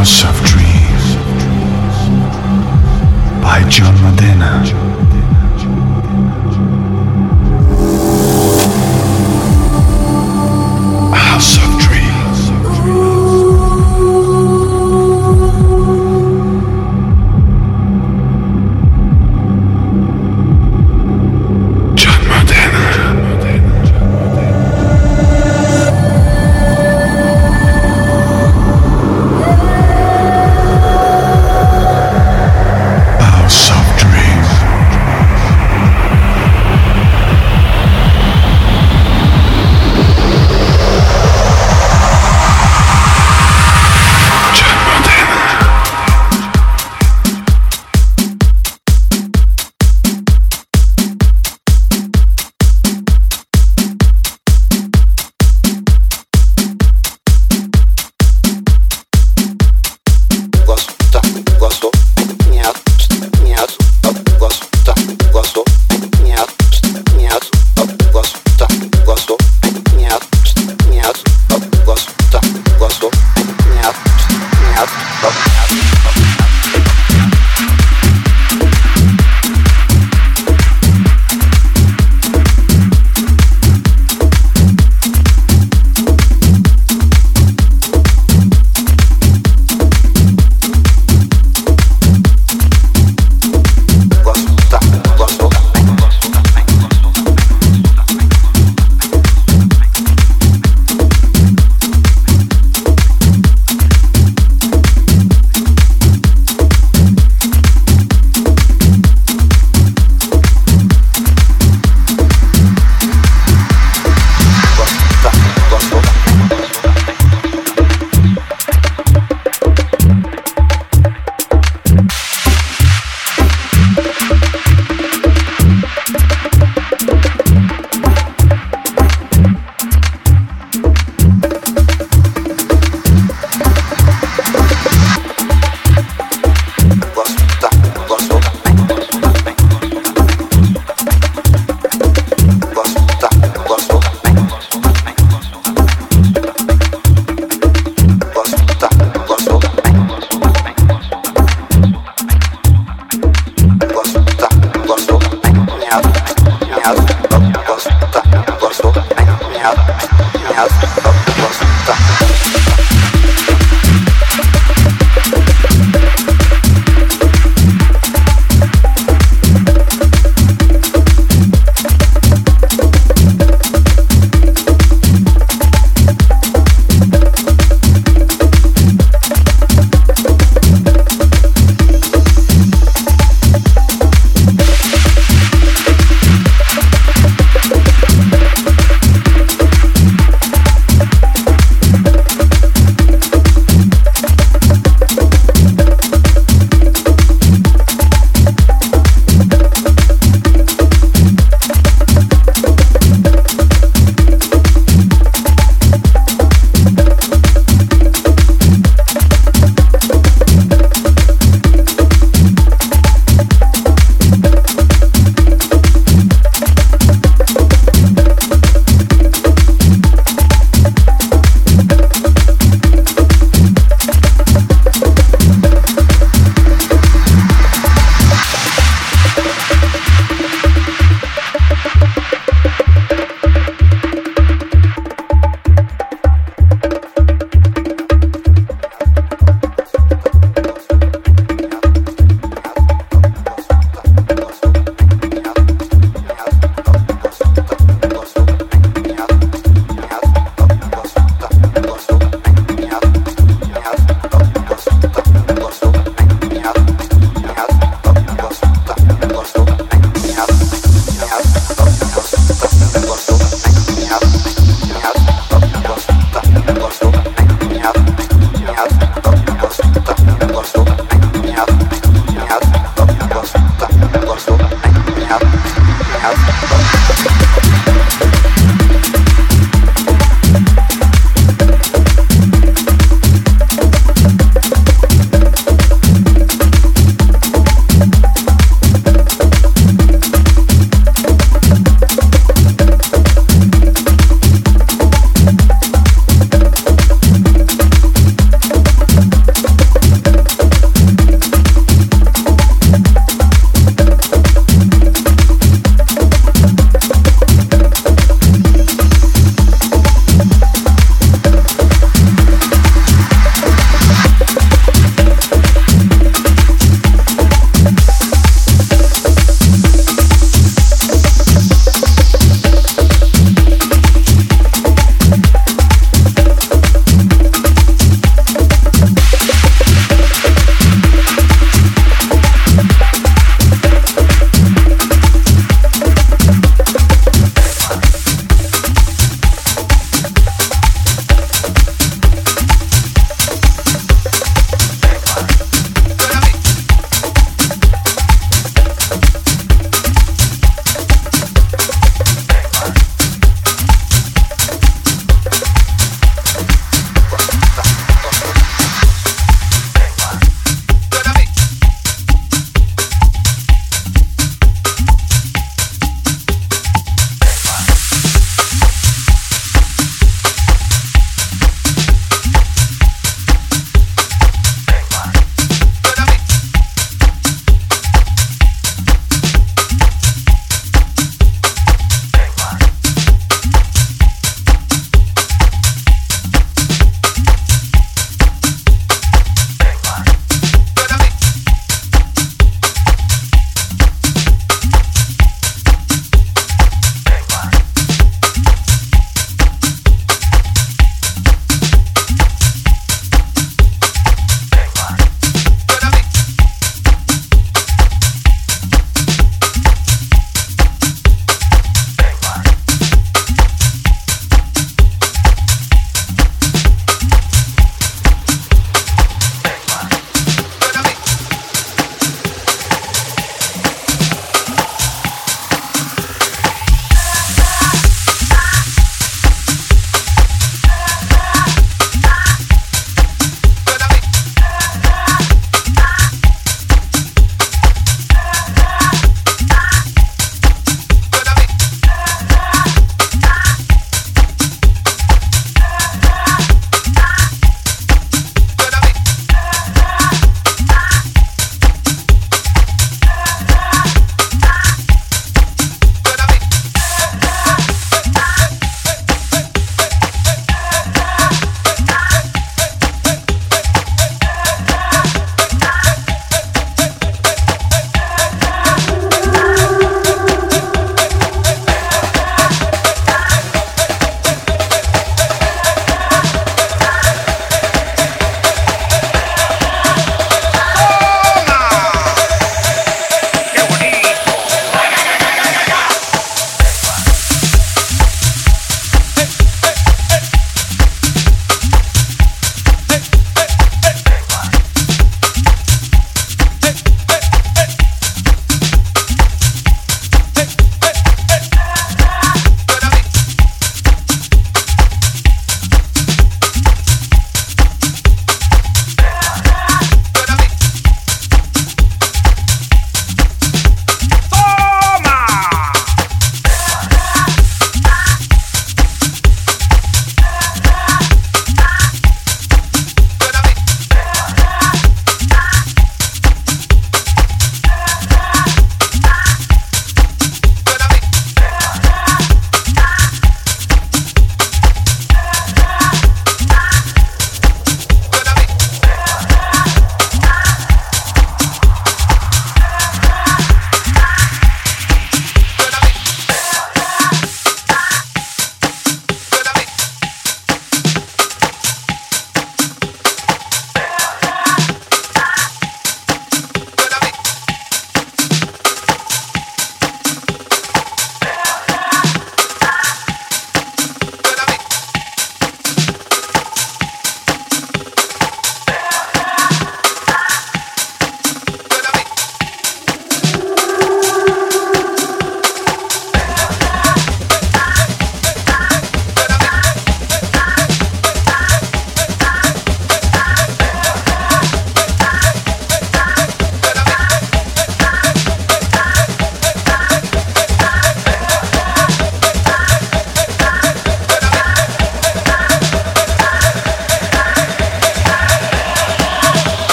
Asha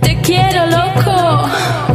Te quiero loco.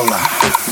Sola.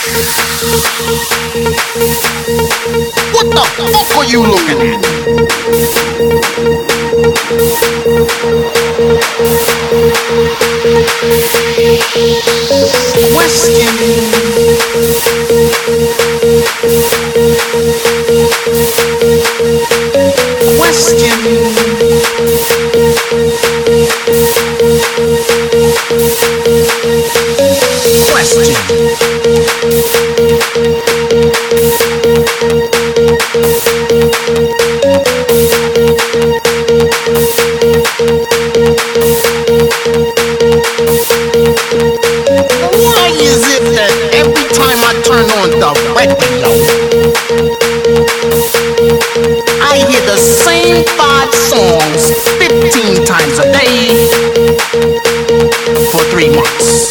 What the fuck are you looking at? Question. Question. Question. I hear the same five songs 15 times a day for three months.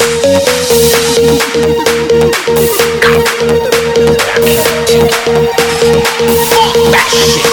Fuck that shit.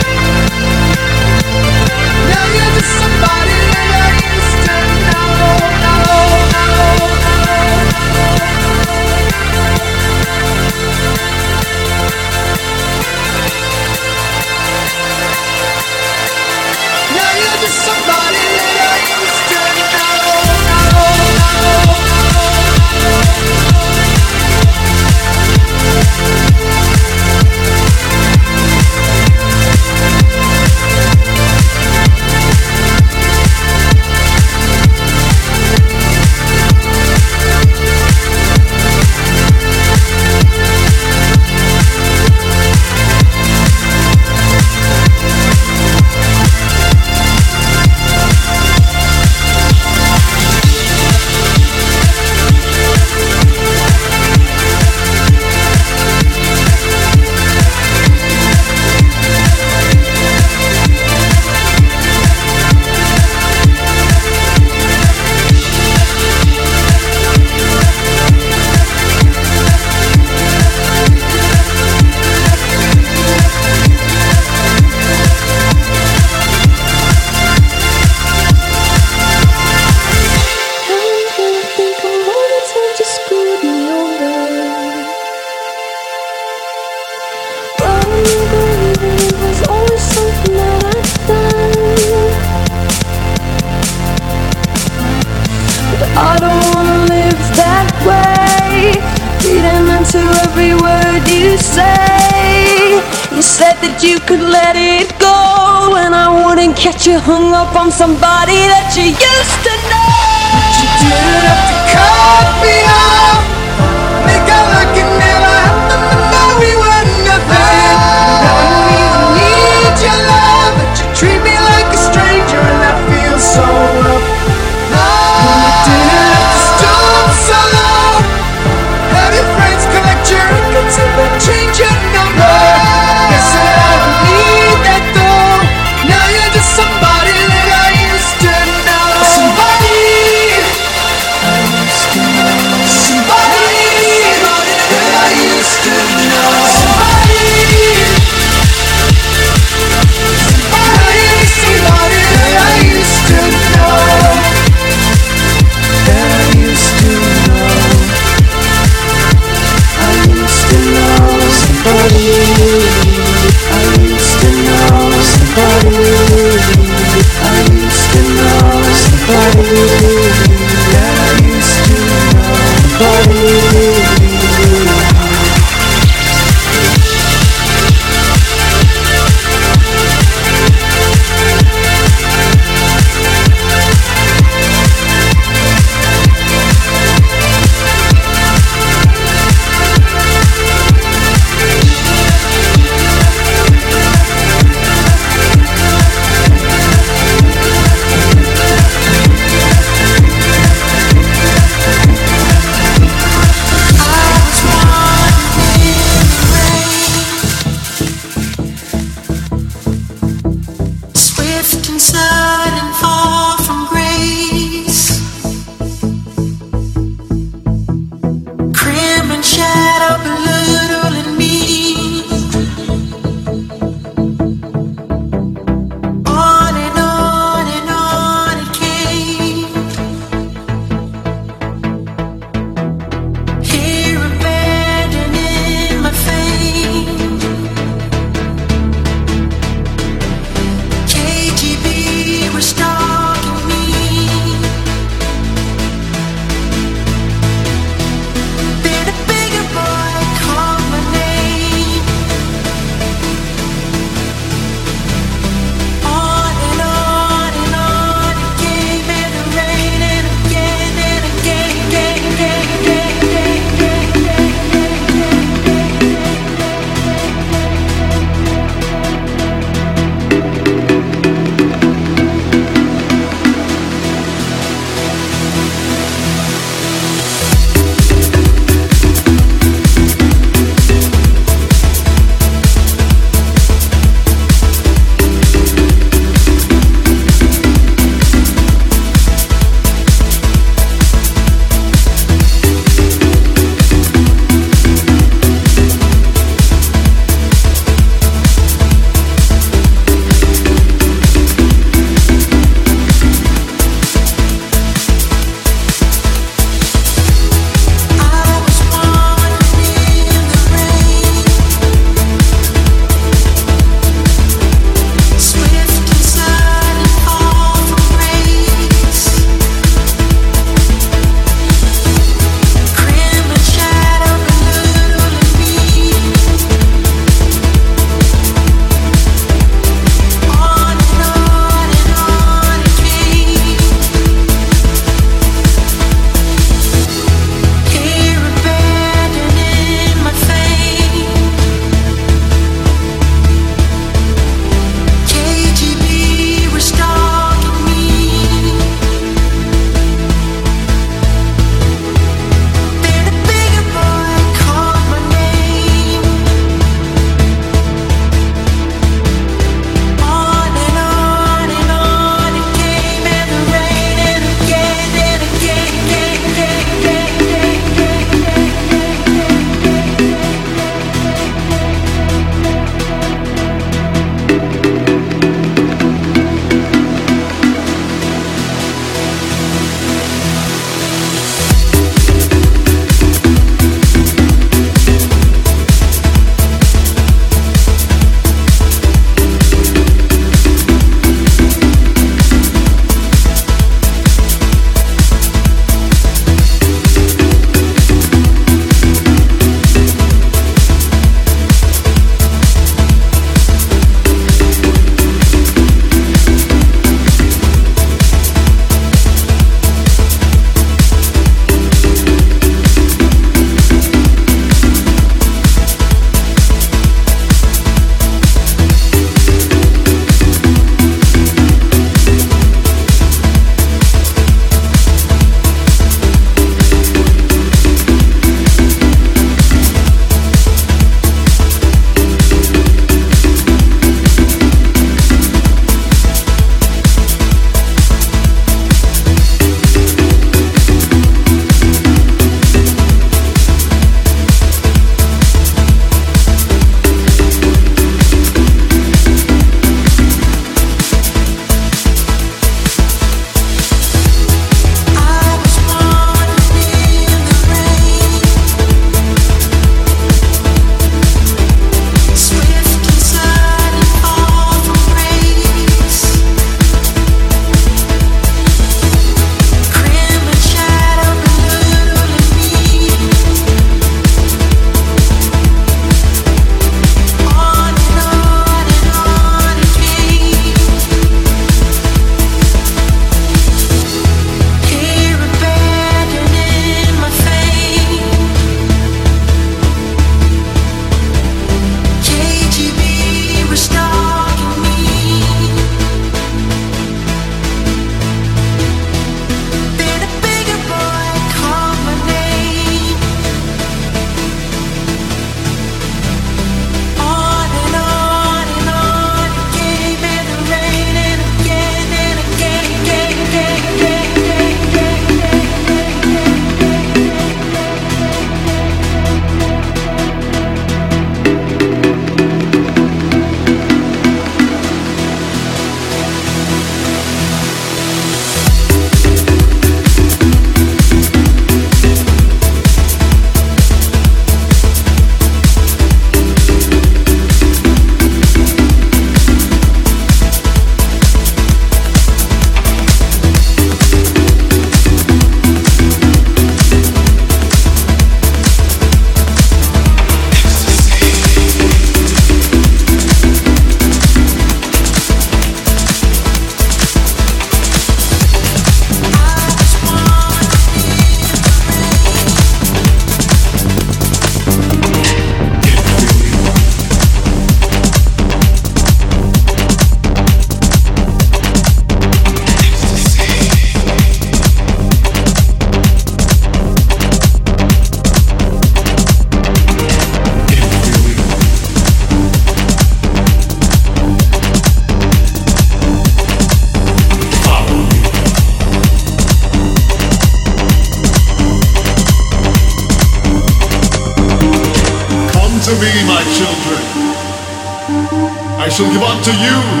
to you.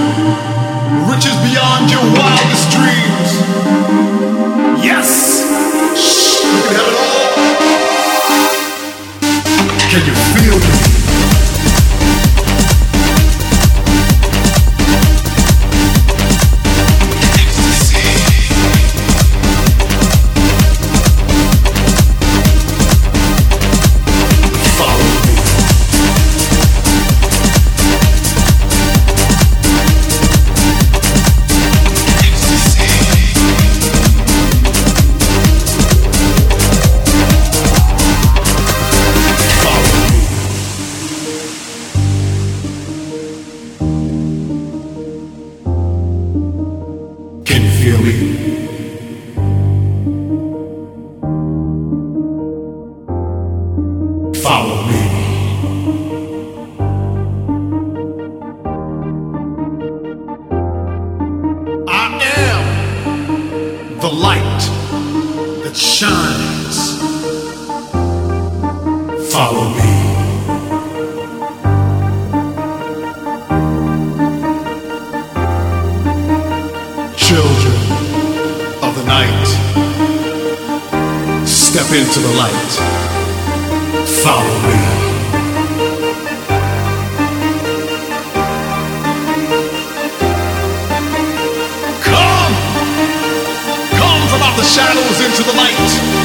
to the light.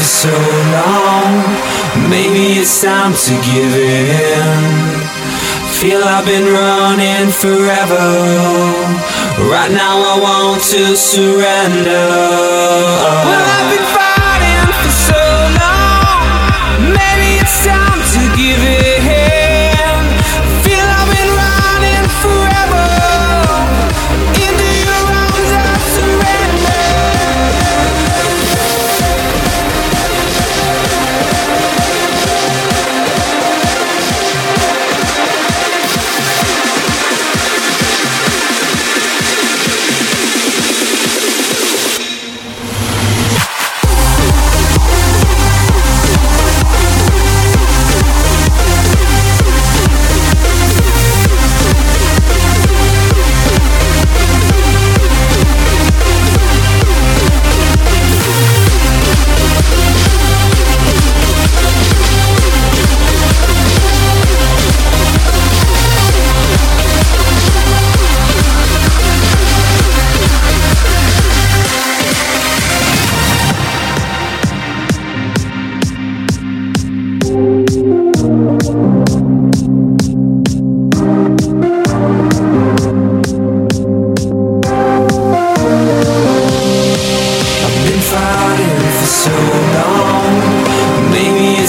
for so long. Maybe it's time to give in. Feel I've been running forever. Right now I want to surrender. Well, I've been.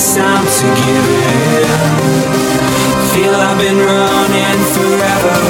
it's time to give in. Feel I've been running forever.